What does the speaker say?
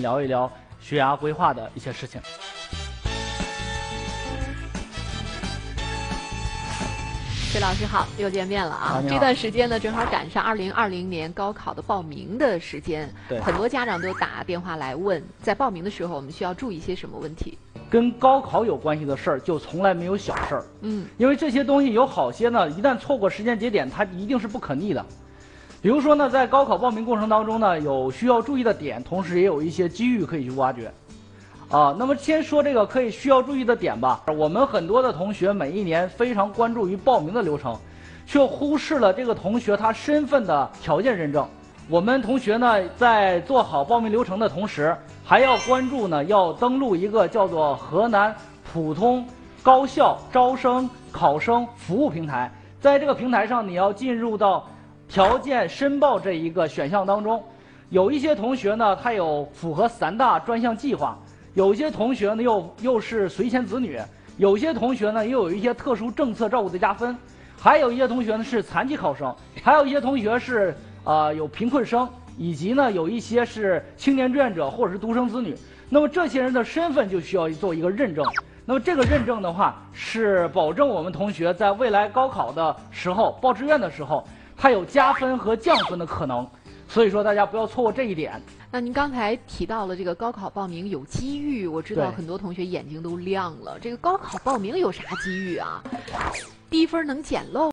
聊一聊学涯规划的一些事情。崔老师好，又见面了啊！这段时间呢，正好赶上二零二零年高考的报名的时间，对，很多家长都打电话来问，在报名的时候我们需要注意些什么问题？跟高考有关系的事儿，就从来没有小事儿。嗯，因为这些东西有好些呢，一旦错过时间节点，它一定是不可逆的。比如说呢，在高考报名过程当中呢，有需要注意的点，同时也有一些机遇可以去挖掘。啊，那么先说这个可以需要注意的点吧。我们很多的同学每一年非常关注于报名的流程，却忽视了这个同学他身份的条件认证。我们同学呢，在做好报名流程的同时，还要关注呢，要登录一个叫做河南普通高校招生考生服务平台。在这个平台上，你要进入到条件申报这一个选项当中。有一些同学呢，他有符合三大专项计划。有一些同学呢，又又是随迁子女；有些同学呢，又有一些特殊政策照顾的加分；还有一些同学呢是残疾考生；还有一些同学是啊有贫困生，以及呢有一些是青年志愿者或者是独生子女。那么这些人的身份就需要做一个认证。那么这个认证的话，是保证我们同学在未来高考的时候报志愿的时候，他有加分和降分的可能。所以说，大家不要错过这一点。那您刚才提到了这个高考报名有机遇，我知道很多同学眼睛都亮了。这个高考报名有啥机遇啊？低分能捡漏？